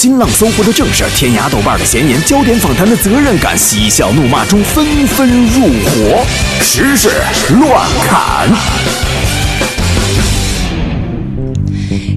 新浪、搜狐的正事，天涯、豆瓣的闲言，焦点访谈的责任感，嬉笑怒骂中纷纷入伙，时事乱砍。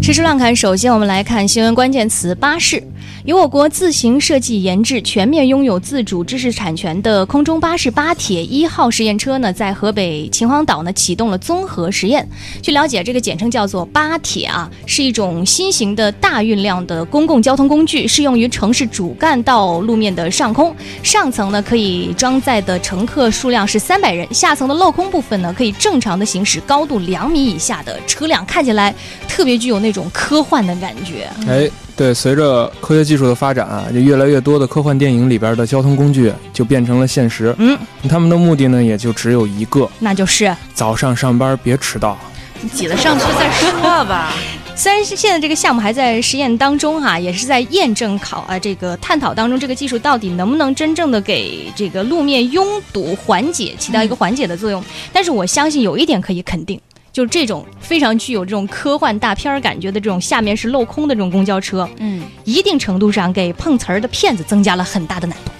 时事乱侃，首先我们来看新闻关键词：巴士。由我国自行设计研制、全面拥有自主知识产权的空中巴士巴铁一号实验车呢，在河北秦皇岛呢启动了综合实验。据了解，这个简称叫做巴铁啊，是一种新型的大运量的公共交通工具，适用于城市主干道路面的上空。上层呢可以装载的乘客数量是三百人，下层的镂空部分呢可以正常的行驶高度两米以下的车辆，看起来特别具有那种科幻的感觉。哎。对，随着科学技术的发展啊，就越来越多的科幻电影里边的交通工具就变成了现实。嗯，他们的目的呢，也就只有一个，那就是早上上班别迟到。你挤得上去再说吧。虽然是现在这个项目还在实验当中哈，也是在验证考啊这个探讨当中，这个技术到底能不能真正的给这个路面拥堵缓解起到一个缓解的作用。但是我相信有一点可以肯定。就这种非常具有这种科幻大片儿感觉的这种下面是镂空的这种公交车，嗯，一定程度上给碰瓷儿的骗子增加了很大的难度。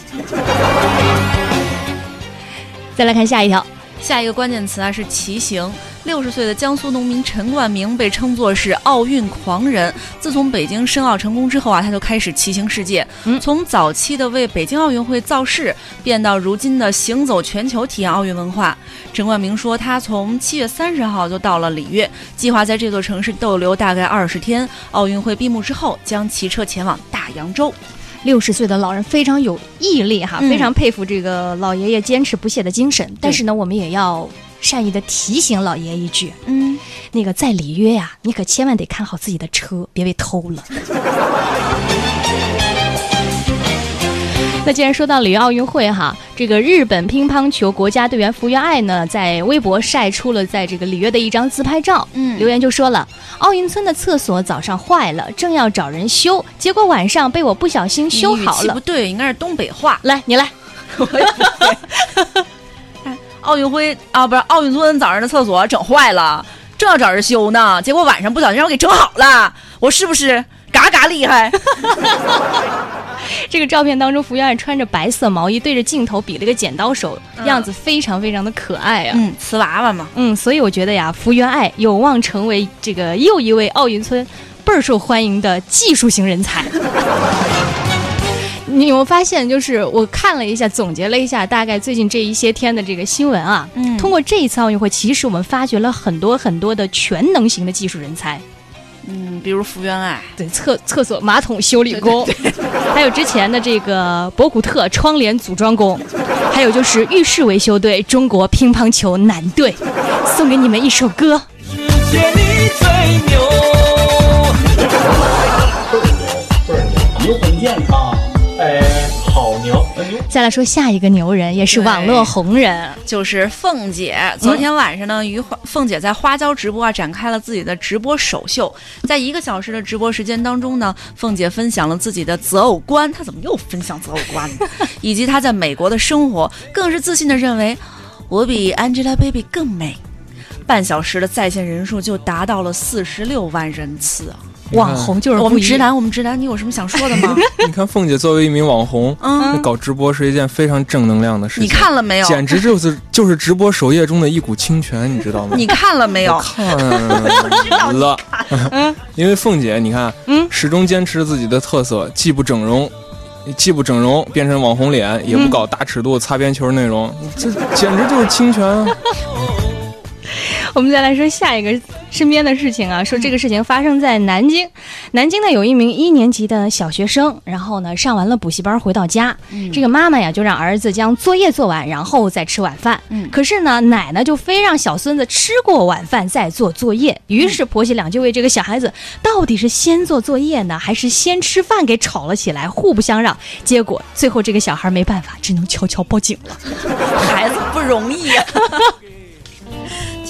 再来看下一条。下一个关键词啊是骑行。六十岁的江苏农民陈冠明被称作是奥运狂人。自从北京申奥成功之后啊，他就开始骑行世界。从早期的为北京奥运会造势，变到如今的行走全球体验奥运文化。陈冠明说，他从七月三十号就到了里约，计划在这座城市逗留大概二十天。奥运会闭幕之后，将骑车前往大洋洲。六十岁的老人非常有毅力哈，非常佩服这个老爷爷坚持不懈的精神。但是呢，我们也要善意的提醒老爷一句，嗯，那个在里约呀，你可千万得看好自己的车，别被偷了。那既然说到里约奥运会哈，这个日本乒乓球国家队员福原爱呢，在微博晒出了在这个里约的一张自拍照，嗯，留言就说了：奥运村的厕所早上坏了，正要找人修，结果晚上被我不小心修好了。不对，应该是东北话。来，你来。奥运会啊，不是奥运村早上的厕所整坏了，正要找人修呢，结果晚上不小心让我给整好了，我是不是嘎嘎厉害？这个照片当中，福原爱穿着白色毛衣，对着镜头比了个剪刀手，样子非常非常的可爱啊。嗯，瓷娃娃嘛。嗯，所以我觉得呀，福原爱有望成为这个又一位奥运村倍儿受欢迎的技术型人才。你有没有发现，就是我看了一下，总结了一下，大概最近这一些天的这个新闻啊，嗯，通过这一次奥运会，其实我们发掘了很多很多的全能型的技术人才。嗯，比如福原爱，对厕厕所马桶修理工，还有之前的这个博古特窗帘组装工，还有就是浴室维修队中国乒乓球男队，送给你们一首歌。世界你最牛。牛很健康，哎。再来说下一个牛人，也是网络红人，就是凤姐。昨天晚上呢，于凤姐在花椒直播啊，展开了自己的直播首秀。在一个小时的直播时间当中呢，凤姐分享了自己的择偶观，她怎么又分享择偶观？以及她在美国的生活，更是自信的认为，我比 Angelababy 更美。半小时的在线人数就达到了四十六万人次啊！网红就是我们直男，我们直男，你有什么想说的吗？你看凤姐作为一名网红，嗯，搞直播是一件非常正能量的事情。你看了没有？简直就是就是直播首页中的一股清泉，你知道吗？你看了没有？看了，嗯，因为凤姐，你看，嗯，始终坚持自己的特色，既不整容，既不整容变成网红脸，也不搞大尺度擦边球内容，这简直就是清泉啊！我们再来说下一个身边的事情啊，说这个事情发生在南京。南京呢有一名一年级的小学生，然后呢上完了补习班回到家，这个妈妈呀就让儿子将作业做完，然后再吃晚饭。嗯，可是呢奶奶就非让小孙子吃过晚饭再做作业，于是婆媳俩就为这个小孩子到底是先做作业呢，还是先吃饭给吵了起来，互不相让。结果最后这个小孩没办法，只能悄悄报警了。孩子不容易呀。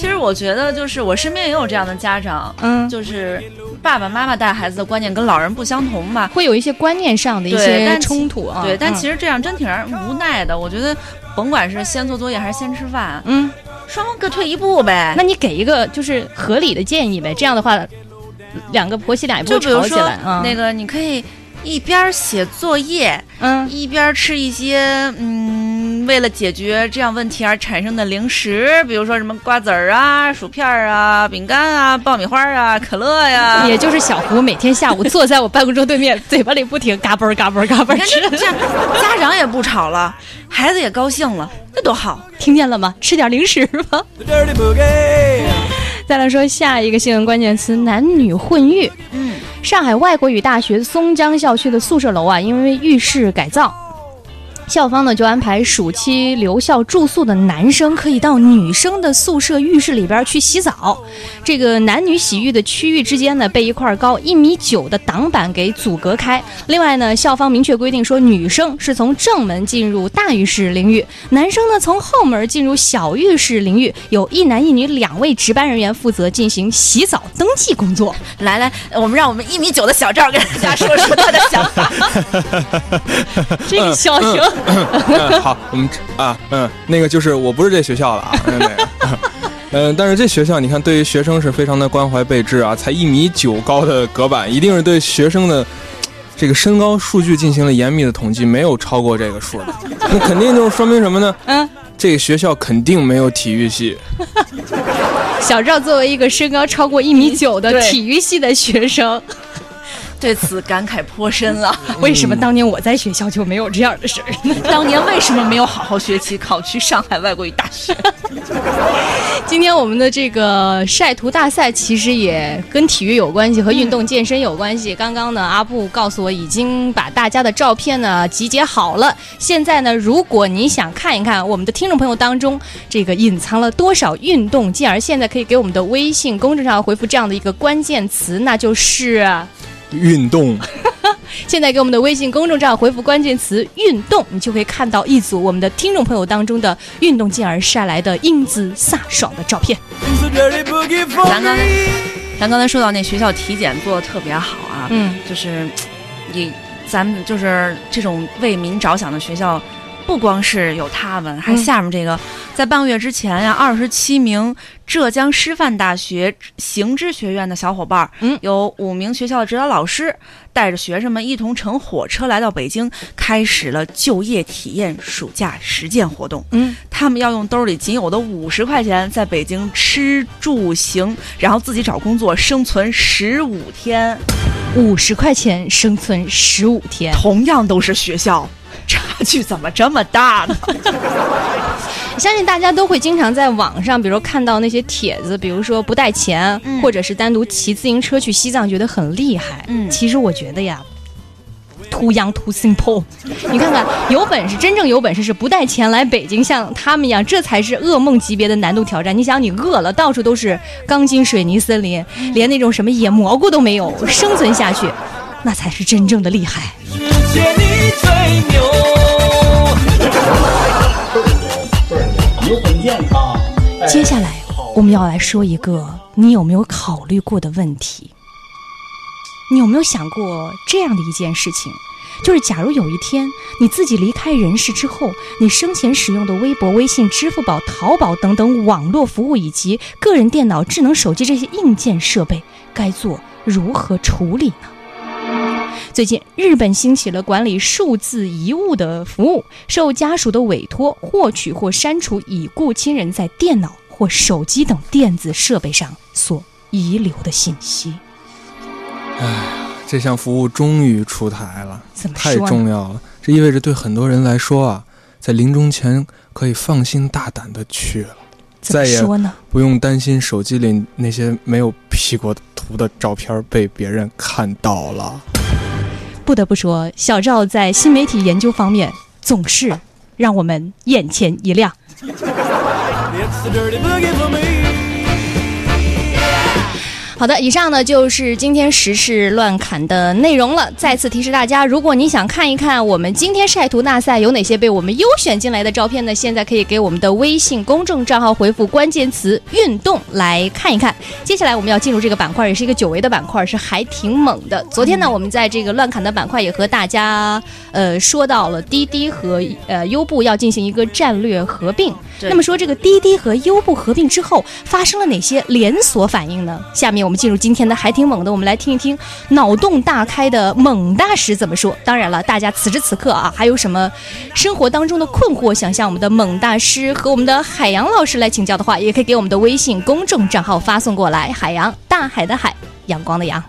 其实我觉得，就是我身边也有这样的家长，嗯，就是爸爸妈妈带孩子的观念跟老人不相同吧，会有一些观念上的一些冲突啊。对，但其实这样真挺让人无奈的。我觉得，甭管是先做作业还是先吃饭，嗯，双方各退一步呗。那你给一个就是合理的建议呗，这样的话，两个婆媳俩也不会吵起来啊。那个你可以一边写作业，嗯，一边吃一些嗯，为了解决这样问题而产生的零食，比如说什么瓜子儿啊、薯片儿啊、饼干啊、爆米花啊、可乐呀。也就是小胡每天下午坐在我办公桌对面，嘴巴里不停嘎嘣嘎嘣嘎嘣吃这，这样，家长也不吵了，孩子也高兴了，那多好！听见了吗？吃点零食吧。再来说下一个新闻关键词：男女混浴。嗯，上海外国语大学松江校区的宿舍楼啊，因为浴室改造，校方呢就安排暑期留校住宿的男生可以到女生的宿舍浴室里边去洗澡。这个男女洗浴的区域之间呢，被一块高一米九的挡板给阻隔开。另外呢，校方明确规定说，女生是从正门进入大浴室淋浴，男生呢从后门进入小浴室淋浴。有一男一女两位值班人员负责进行洗澡登记工作。来来，我们让我们一米九的小赵跟大家说说他的想法。这个小型。嗯，好，我们啊，嗯，那个就是我不是这学校了啊，那个，嗯，但是这学校你看，对于学生是非常的关怀备至啊，才一米九高的隔板，一定是对学生的这个身高数据进行了严密的统计，没有超过这个数的，那肯定就是说明什么呢？嗯，这个学校肯定没有体育系。小赵作为一个身高超过一米九的体育系的学生，对此感慨颇深了。为什么当年我在学校就没有这样的事儿呢？当年为什么没有好好学习，考去上海外国语大学？今天我们的这个晒图大赛其实也跟体育有关系，和运动健身有关系。刚刚呢，阿布告诉我已经把大家的照片呢集结好了。现在呢，如果你想看一看我们的听众朋友当中这个隐藏了多少运动健儿，现在可以给我们的微信公众号回复这样的一个关键词，那就是。运动，现在给我们的微信公众账号回复关键词“运动”，你就可以看到一组我们的听众朋友当中的运动健儿晒来的英姿飒爽的照片。咱刚才咱刚才说到那学校体检做的特别好啊，嗯，就是你咱们就是这种为民着想的学校。不光是有他们，还嗯。下面这个，在半个月之前呀，二十七名浙江师范大学行知学院的小伙伴，嗯。有五名学校的指导老师，带着学生们一同乘火车来到北京，开始了就业体验暑假实践活动。嗯，他们要用兜里仅有的五十块钱，在北京吃住行，然后自己找工作，生存十五天。五十块钱生存十五天，同样都是学校，差距怎么这么大呢？相信大家都会经常在网上，比如看到那些帖子，比如说不带钱，嗯或者是单独骑自行车去西藏，觉得很厉害。嗯其实我觉得呀。Too young, too simple。你看看，有本事，真正有本事是不带钱来北京，像他们一样，这才是噩梦级别的难度挑战。你想，你饿了，到处都是钢筋水泥森林，连那种什么野蘑菇都没有，生存下去，那才是真正的厉害。你很健康。接下来我们要来说一个你有没有考虑过的问题。你有没有想过这样的一件事情？就是假如有一天你自己离开人世之后，你生前使用的微博、微信、支付宝、淘宝等等网络服务以及个人电脑、智能手机这些硬件设备，该做如何处理呢？最近，日本兴起了管理数字遗物的服务，受家属的委托，获取或删除已故亲人在电脑或手机等电子设备上所遗留的信息。这项服务终于出台了，太重要了。这意味着对很多人来说啊，在临终前可以放心大胆的去了，再也？不用担心手机里那些没有 P 过图的照片被别人看到了。不得不说，小赵在新媒体研究方面总是让我们眼前一亮。好的，以上呢就是今天时事乱侃的内容了。再次提示大家，如果你想看一看我们今天晒图大赛有哪些被我们优选进来的照片呢？现在可以给我们的微信公众账号回复关键词“运动”来看一看。接下来我们要进入这个板块，也是一个久违的板块，是还挺猛的。昨天呢，我们在这个乱侃的板块也和大家呃说到了滴滴和呃优步要进行一个战略合并。那么说这个滴滴和优步合并之后发生了哪些连锁反应呢？下面面，我们进入今天的还挺猛的，我们来听一听脑洞大开的猛大师怎么说。当然了，大家此时此刻啊，还有什么生活当中的困惑，想向我们的猛大师和我们的海洋老师来请教的话，也可以给我们的微信公众账号发送过来。海洋，大海的海，阳光的阳。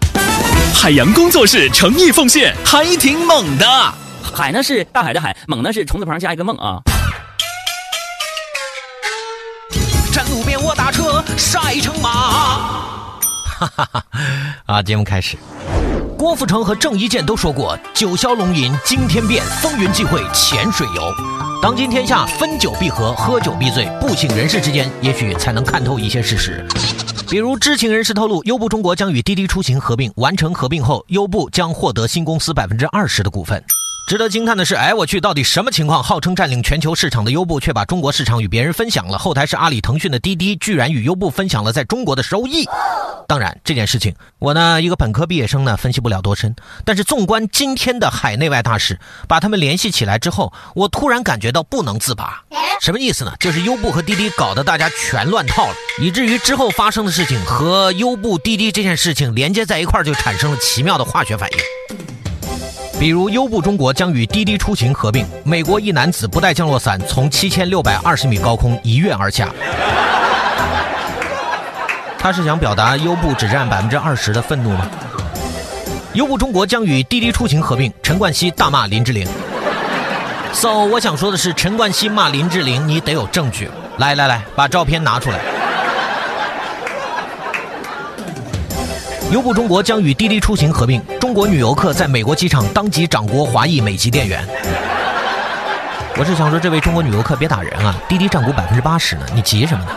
海洋工作室诚意奉献，还挺猛的。海呢是大海的海，猛呢是虫字旁加一个梦啊。站路边我打车晒成马。哈哈哈！啊，节目开始。郭富城和郑伊健都说过：“九霄龙吟惊天变，风云际会浅水游。”当今天下，分久必合，喝酒必醉，不省人事之间，也许才能看透一些事实。比如知情人士透露，优步中国将与滴滴出行合并，完成合并后，优步将获得新公司百分之二十的股份。值得惊叹的是，哎，我去，到底什么情况？号称占领全球市场的优步，却把中国市场与别人分享了。后台是阿里、腾讯的滴滴，居然与优步分享了在中国的收益。当然，这件事情我呢，一个本科毕业生呢，分析不了多深。但是，纵观今天的海内外大事，把他们联系起来之后，我突然感觉到不能自拔。什么意思呢？就是优步和滴滴搞得大家全乱套了，以至于之后发生的事情和优步、滴滴这件事情连接在一块儿，就产生了奇妙的化学反应。比如优步中国将与滴滴出行合并，美国一男子不带降落伞从七千六百二十米高空一跃而下。他是想表达优步只占百分之二十的愤怒吗？优步中国将与滴滴出行合并，陈冠希大骂林志玲。So，我想说的是，陈冠希骂林志玲，你得有证据。来来来，把照片拿出来。优步中国将与滴滴出行合并，中国女游客在美国机场当即掌掴华裔美籍店员。我是想说，这位中国女游客别打人啊！滴滴占股百分之八十呢，你急什么呢？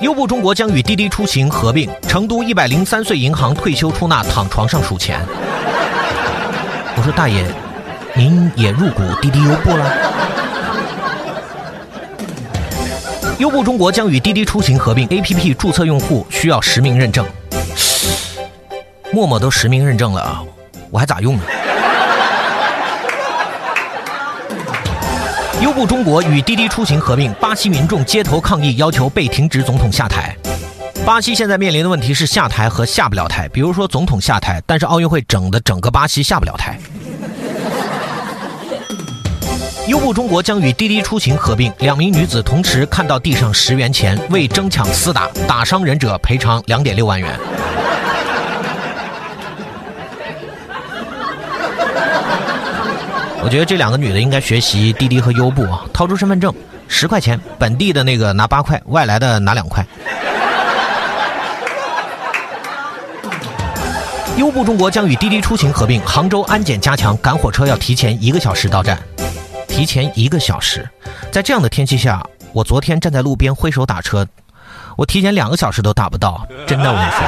优步中国将与滴滴出行合并，成都一百零三岁银行退休出纳躺床上数钱。我说大爷，您也入股滴滴优步了？优步中国将与滴滴出行合并，APP 注册用户需要实名认证。陌陌都实名认证了啊，我还咋用呢？优步中国与滴滴出行合并，巴西民众街头抗议，要求被停职总统下台。巴西现在面临的问题是下台和下不了台，比如说总统下台，但是奥运会整的整个巴西下不了台。优步中国将与滴滴出行合并，两名女子同时看到地上十元钱，为争抢厮打，打伤人者赔偿两点六万元。我觉得这两个女的应该学习滴滴和优步啊，掏出身份证，十块钱，本地的那个拿八块，外来的拿两块。优步中国将与滴滴出行合并，杭州安检加强，赶火车要提前一个小时到站。提前一个小时，在这样的天气下，我昨天站在路边挥手打车，我提前两个小时都打不到，真的我跟你说。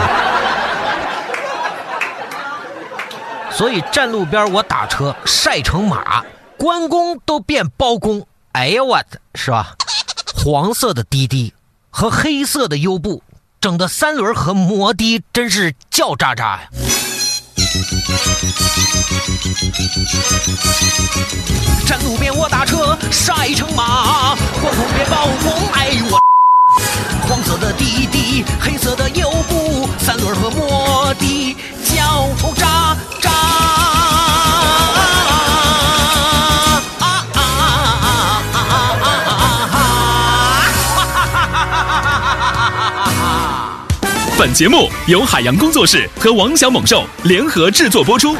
所以站路边我打车晒成马，关公都变包公，哎呀我，是吧？黄色的滴滴和黑色的优步，整的三轮和摩的真是叫喳喳呀。站路边我打车晒成马，黄空变包公，哎我。本节目由海洋工作室和王小猛兽联合制作播出。